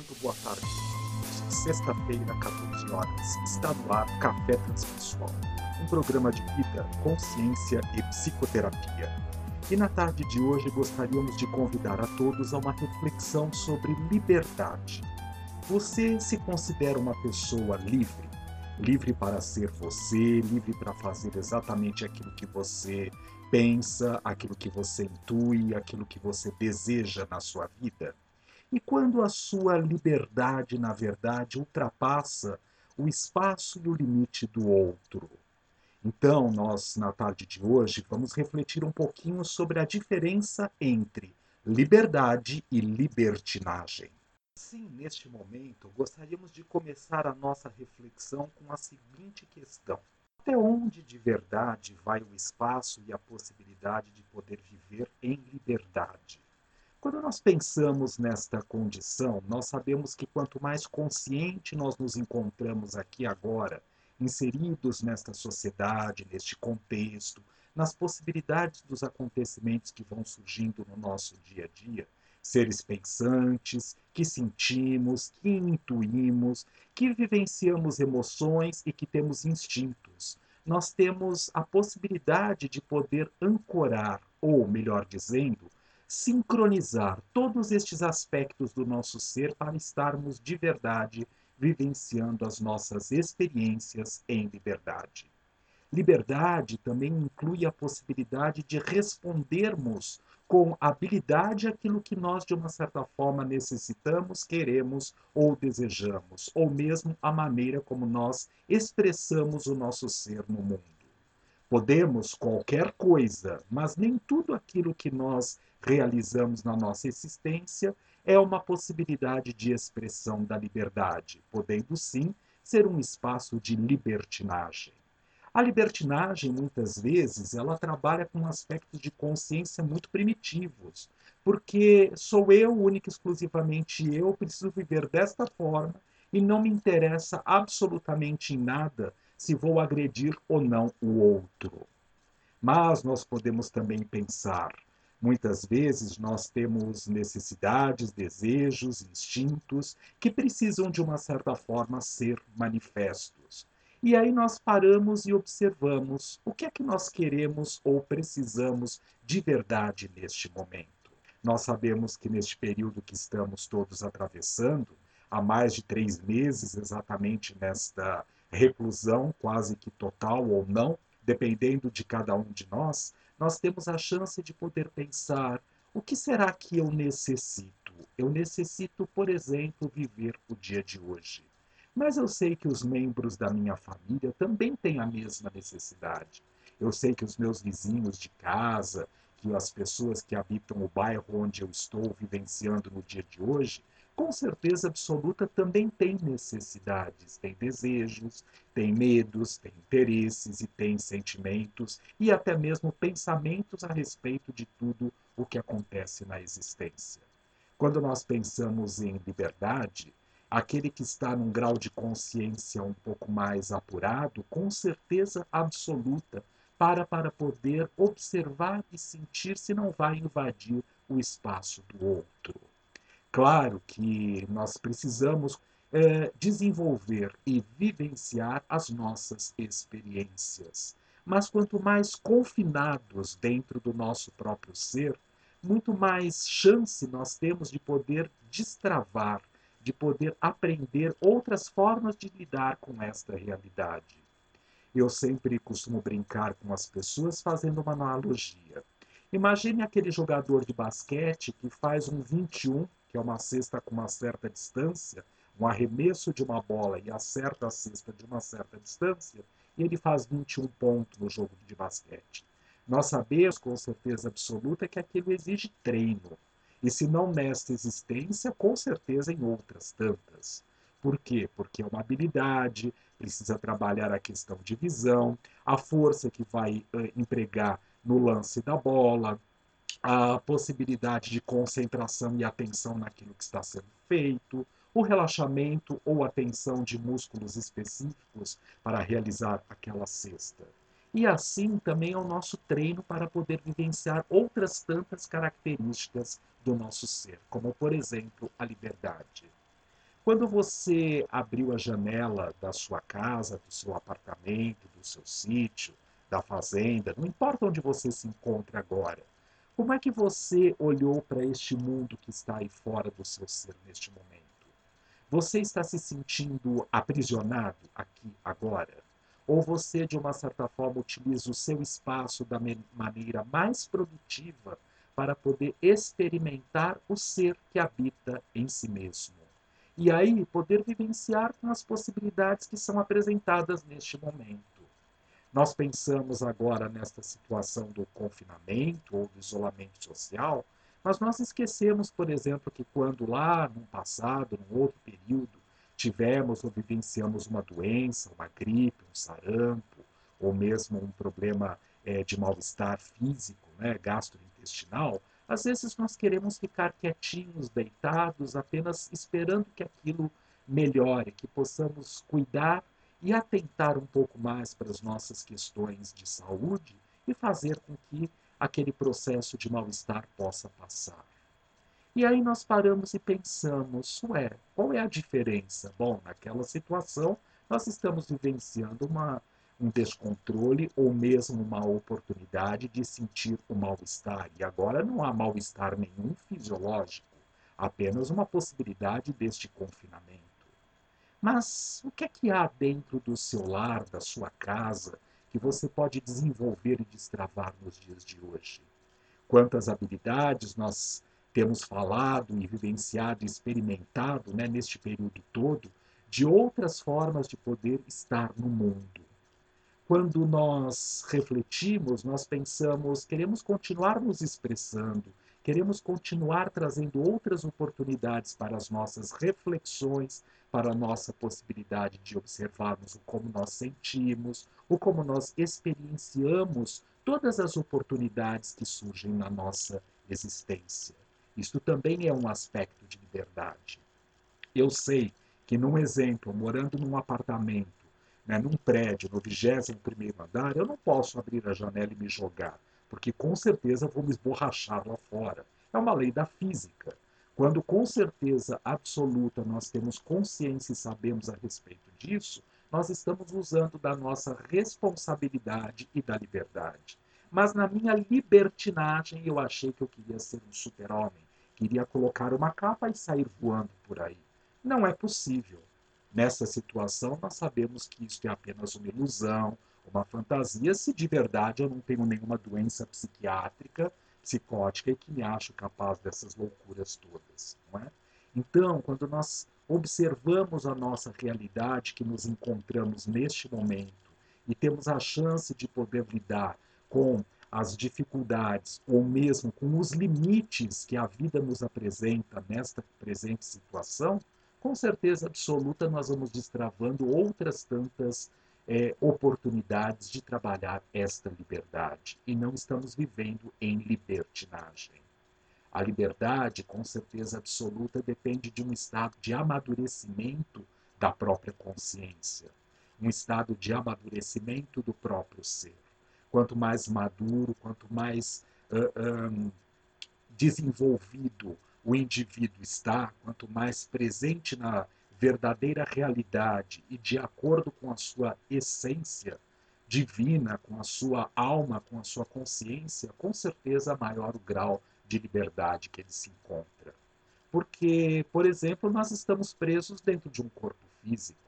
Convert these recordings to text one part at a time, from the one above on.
Muito boa tarde. Sexta-feira, 14 horas, está no ar Café Transpessoal, um programa de vida, consciência e psicoterapia. E na tarde de hoje gostaríamos de convidar a todos a uma reflexão sobre liberdade. Você se considera uma pessoa livre? Livre para ser você, livre para fazer exatamente aquilo que você pensa, aquilo que você intui, aquilo que você deseja na sua vida? E quando a sua liberdade, na verdade, ultrapassa o espaço e o limite do outro? Então, nós, na tarde de hoje, vamos refletir um pouquinho sobre a diferença entre liberdade e libertinagem. Sim, neste momento, gostaríamos de começar a nossa reflexão com a seguinte questão: Até onde de verdade vai o espaço e a possibilidade de poder viver em liberdade? Quando nós pensamos nesta condição, nós sabemos que quanto mais consciente nós nos encontramos aqui agora, inseridos nesta sociedade, neste contexto, nas possibilidades dos acontecimentos que vão surgindo no nosso dia a dia, seres pensantes, que sentimos, que intuímos, que vivenciamos emoções e que temos instintos. Nós temos a possibilidade de poder ancorar, ou melhor dizendo, sincronizar todos estes aspectos do nosso ser para estarmos de verdade vivenciando as nossas experiências em liberdade. Liberdade também inclui a possibilidade de respondermos com habilidade aquilo que nós, de uma certa forma, necessitamos, queremos ou desejamos, ou mesmo a maneira como nós expressamos o nosso ser no mundo. Podemos qualquer coisa, mas nem tudo aquilo que nós realizamos na nossa existência é uma possibilidade de expressão da liberdade, podendo sim ser um espaço de libertinagem. A libertinagem, muitas vezes, ela trabalha com aspectos de consciência muito primitivos, porque sou eu, única e exclusivamente eu, preciso viver desta forma e não me interessa absolutamente em nada se vou agredir ou não o outro. Mas nós podemos também pensar, Muitas vezes nós temos necessidades, desejos, instintos que precisam de uma certa forma ser manifestos. E aí nós paramos e observamos o que é que nós queremos ou precisamos de verdade neste momento. Nós sabemos que neste período que estamos todos atravessando, há mais de três meses exatamente nesta reclusão, quase que total ou não, dependendo de cada um de nós, nós temos a chance de poder pensar: o que será que eu necessito? Eu necessito, por exemplo, viver o dia de hoje. Mas eu sei que os membros da minha família também têm a mesma necessidade. Eu sei que os meus vizinhos de casa, que as pessoas que habitam o bairro onde eu estou vivenciando no dia de hoje, com certeza absoluta também tem necessidades, tem desejos, tem medos, tem interesses e tem sentimentos e até mesmo pensamentos a respeito de tudo o que acontece na existência. Quando nós pensamos em liberdade, aquele que está num grau de consciência um pouco mais apurado, com certeza absoluta, para para poder observar e sentir se não vai invadir o espaço do outro. Claro que nós precisamos é, desenvolver e vivenciar as nossas experiências. Mas quanto mais confinados dentro do nosso próprio ser, muito mais chance nós temos de poder destravar, de poder aprender outras formas de lidar com esta realidade. Eu sempre costumo brincar com as pessoas fazendo uma analogia. Imagine aquele jogador de basquete que faz um 21 que é uma cesta com uma certa distância, um arremesso de uma bola e acerta a cesta de uma certa distância, e ele faz 21 pontos no jogo de basquete. Nós sabemos com certeza absoluta que aquilo exige treino. E se não nesta existência, com certeza em outras tantas. Por quê? Porque é uma habilidade, precisa trabalhar a questão de visão, a força que vai uh, empregar no lance da bola, a possibilidade de concentração e atenção naquilo que está sendo feito, o relaxamento ou atenção de músculos específicos para realizar aquela cesta. E assim também é o nosso treino para poder vivenciar outras tantas características do nosso ser, como por exemplo a liberdade. Quando você abriu a janela da sua casa, do seu apartamento, do seu sítio, da fazenda, não importa onde você se encontre agora, como é que você olhou para este mundo que está aí fora do seu ser neste momento? Você está se sentindo aprisionado aqui agora? Ou você, de uma certa forma, utiliza o seu espaço da maneira mais produtiva para poder experimentar o ser que habita em si mesmo? E aí poder vivenciar com as possibilidades que são apresentadas neste momento. Nós pensamos agora nesta situação do confinamento ou do isolamento social, mas nós esquecemos, por exemplo, que quando lá no passado, num outro período, tivemos ou vivenciamos uma doença, uma gripe, um sarampo, ou mesmo um problema é, de mal-estar físico, né, gastrointestinal, às vezes nós queremos ficar quietinhos, deitados, apenas esperando que aquilo melhore, que possamos cuidar e atentar um pouco mais para as nossas questões de saúde e fazer com que aquele processo de mal-estar possa passar. E aí nós paramos e pensamos, ué, qual é a diferença? Bom, naquela situação nós estamos vivenciando uma, um descontrole ou mesmo uma oportunidade de sentir o mal-estar. E agora não há mal-estar nenhum fisiológico, apenas uma possibilidade deste confinamento. Mas o que é que há dentro do seu lar, da sua casa, que você pode desenvolver e destravar nos dias de hoje? Quantas habilidades nós temos falado e vivenciado e experimentado né, neste período todo de outras formas de poder estar no mundo. Quando nós refletimos, nós pensamos, queremos continuar nos expressando, queremos continuar trazendo outras oportunidades para as nossas reflexões, para a nossa possibilidade de observarmos o como nós sentimos, o como nós experienciamos todas as oportunidades que surgem na nossa existência. Isto também é um aspecto de liberdade. Eu sei que, num exemplo, morando num apartamento, né, num prédio, no 21º andar, eu não posso abrir a janela e me jogar, porque com certeza vou me esborrachar lá fora. É uma lei da física. Quando com certeza absoluta nós temos consciência e sabemos a respeito disso, nós estamos usando da nossa responsabilidade e da liberdade. Mas na minha libertinagem eu achei que eu queria ser um super-homem, queria colocar uma capa e sair voando por aí. Não é possível. Nessa situação, nós sabemos que isso é apenas uma ilusão, uma fantasia, se de verdade eu não tenho nenhuma doença psiquiátrica psicótica e que me acho capaz dessas loucuras todas. Não é? Então, quando nós observamos a nossa realidade que nos encontramos neste momento e temos a chance de poder lidar com as dificuldades ou mesmo com os limites que a vida nos apresenta nesta presente situação, com certeza absoluta nós vamos destravando outras tantas é, oportunidades de trabalhar esta liberdade e não estamos vivendo em libertinagem. A liberdade, com certeza absoluta, depende de um estado de amadurecimento da própria consciência, um estado de amadurecimento do próprio ser. Quanto mais maduro, quanto mais uh, um, desenvolvido o indivíduo está, quanto mais presente na verdadeira realidade e de acordo com a sua essência divina, com a sua alma, com a sua consciência, com certeza maior o grau de liberdade que ele se encontra. Porque, por exemplo, nós estamos presos dentro de um corpo físico.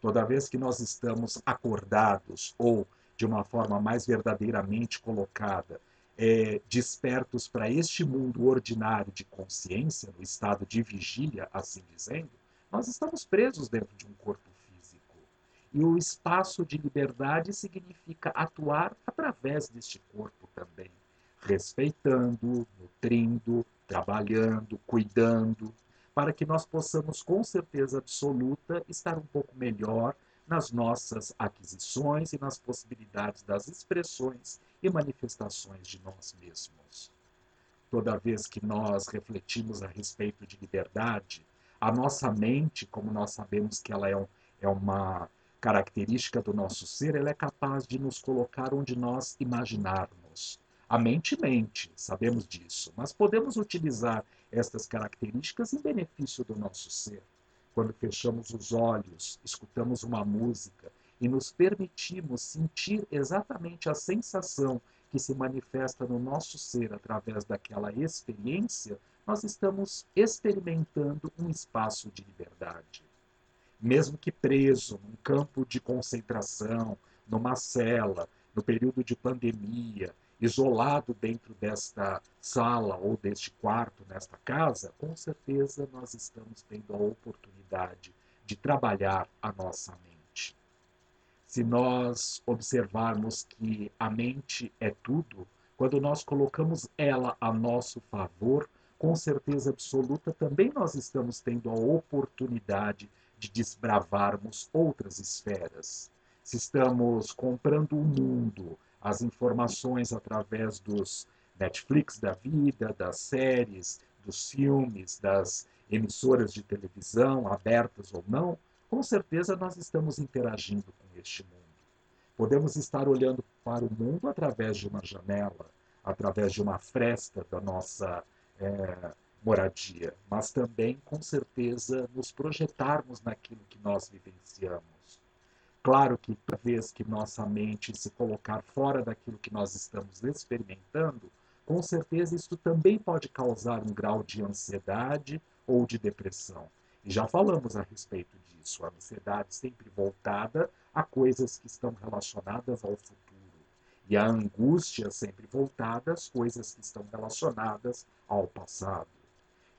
Toda vez que nós estamos acordados ou de uma forma mais verdadeiramente colocada, é, despertos para este mundo ordinário de consciência, no estado de vigília, assim dizendo, nós estamos presos dentro de um corpo físico. E o espaço de liberdade significa atuar através deste corpo também, respeitando, nutrindo, trabalhando, cuidando, para que nós possamos, com certeza absoluta, estar um pouco melhor nas nossas aquisições e nas possibilidades das expressões e manifestações de nós mesmos. Toda vez que nós refletimos a respeito de liberdade, a nossa mente, como nós sabemos que ela é, um, é uma característica do nosso ser, ela é capaz de nos colocar onde nós imaginarmos. A mente mente, sabemos disso, mas podemos utilizar estas características em benefício do nosso ser. quando fechamos os olhos, escutamos uma música e nos permitimos sentir exatamente a sensação que se manifesta no nosso ser através daquela experiência, nós estamos experimentando um espaço de liberdade. Mesmo que preso num campo de concentração, numa cela, no período de pandemia, isolado dentro desta sala ou deste quarto, nesta casa, com certeza nós estamos tendo a oportunidade de trabalhar a nossa mente. Se nós observarmos que a mente é tudo, quando nós colocamos ela a nosso favor, com certeza absoluta também nós estamos tendo a oportunidade de desbravarmos outras esferas. Se estamos comprando o mundo, as informações através dos Netflix da vida, das séries, dos filmes, das emissoras de televisão, abertas ou não, com certeza nós estamos interagindo com este mundo. Podemos estar olhando para o mundo através de uma janela, através de uma fresta da nossa é, moradia, mas também, com certeza, nos projetarmos naquilo que nós vivenciamos Claro que toda vez que nossa mente se colocar fora daquilo que nós estamos experimentando, com certeza isso também pode causar um grau de ansiedade ou de depressão. E já falamos a respeito disso. A ansiedade sempre voltada a coisas que estão relacionadas ao futuro. E a angústia sempre voltada às coisas que estão relacionadas ao passado.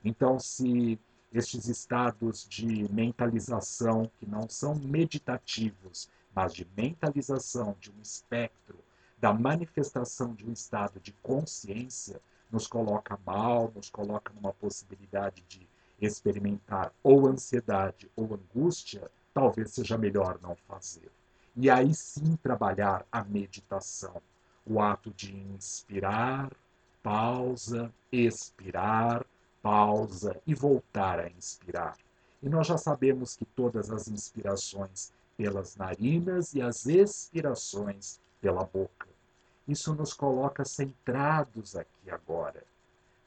Então, se estes estados de mentalização que não são meditativos, mas de mentalização de um espectro da manifestação de um estado de consciência, nos coloca mal, nos coloca numa possibilidade de experimentar ou ansiedade ou angústia, talvez seja melhor não fazer. E aí sim trabalhar a meditação, o ato de inspirar, pausa, expirar, pausa e voltar a inspirar. E nós já sabemos que todas as inspirações pelas narinas e as expirações pela boca. Isso nos coloca centrados aqui agora.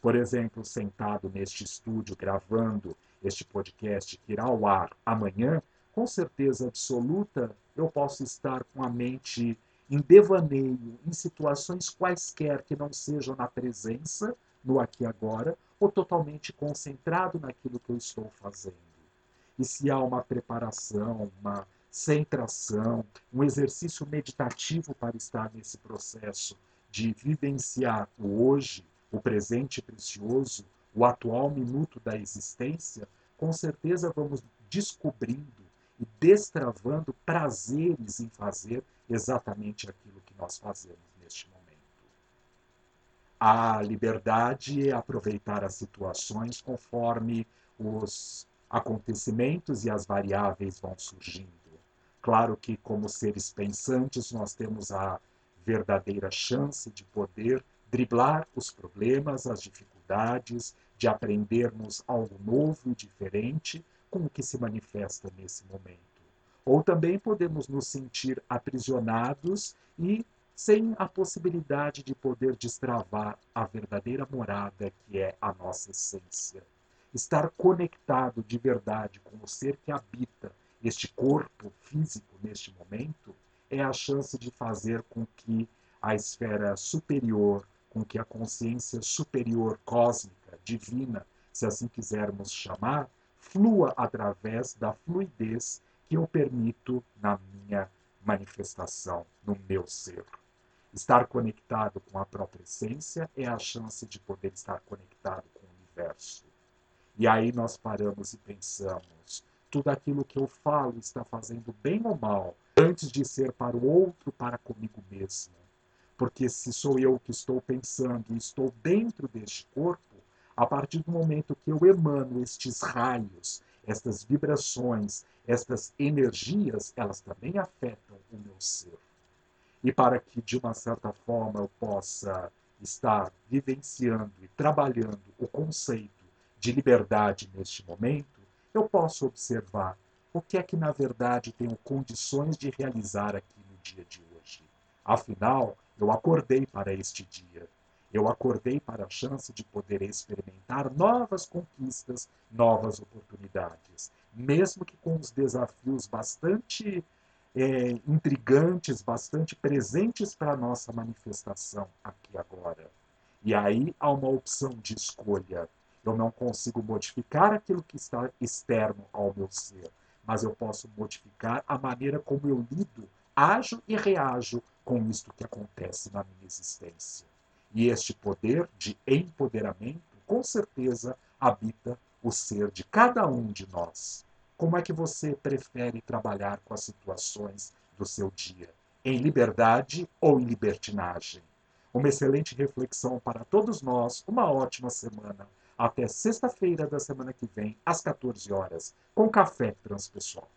Por exemplo, sentado neste estúdio gravando este podcast que irá ao ar amanhã, com certeza absoluta eu posso estar com a mente em devaneio, em situações quaisquer que não sejam na presença, no aqui e agora, ou totalmente concentrado naquilo que eu estou fazendo. E se há uma preparação, uma centração, um exercício meditativo para estar nesse processo de vivenciar o hoje, o presente precioso, o atual minuto da existência, com certeza vamos descobrindo e destravando prazeres em fazer exatamente aquilo que nós fazemos neste momento. A liberdade é aproveitar as situações conforme os acontecimentos e as variáveis vão surgindo. Claro que, como seres pensantes, nós temos a verdadeira chance de poder driblar os problemas, as dificuldades, de aprendermos algo novo e diferente com o que se manifesta nesse momento. Ou também podemos nos sentir aprisionados e sem a possibilidade de poder destravar a verdadeira morada que é a nossa essência. Estar conectado de verdade com o ser que habita este corpo físico neste momento é a chance de fazer com que a esfera superior, com que a consciência superior cósmica, divina, se assim quisermos chamar, flua através da fluidez que eu permito na minha manifestação, no meu ser. Estar conectado com a própria essência é a chance de poder estar conectado com o universo. E aí nós paramos e pensamos: tudo aquilo que eu falo está fazendo bem ou mal, antes de ser para o outro, para comigo mesmo. Porque se sou eu que estou pensando e estou dentro deste corpo, a partir do momento que eu emano estes raios, estas vibrações, estas energias, elas também afetam o meu ser e para que, de uma certa forma, eu possa estar vivenciando e trabalhando o conceito de liberdade neste momento, eu posso observar o que é que, na verdade, tenho condições de realizar aqui no dia de hoje. Afinal, eu acordei para este dia. Eu acordei para a chance de poder experimentar novas conquistas, novas oportunidades. mesmo que com os desafios bastante é, intrigantes, bastante presentes para a nossa manifestação aqui agora. E aí há uma opção de escolha. Eu não consigo modificar aquilo que está externo ao meu ser, mas eu posso modificar a maneira como eu lido, ajo e reajo com isto que acontece na minha existência. E este poder de empoderamento, com certeza, habita o ser de cada um de nós. Como é que você prefere trabalhar com as situações do seu dia? Em liberdade ou em libertinagem? Uma excelente reflexão para todos nós, uma ótima semana. Até sexta-feira da semana que vem, às 14 horas, com Café Transpessoal.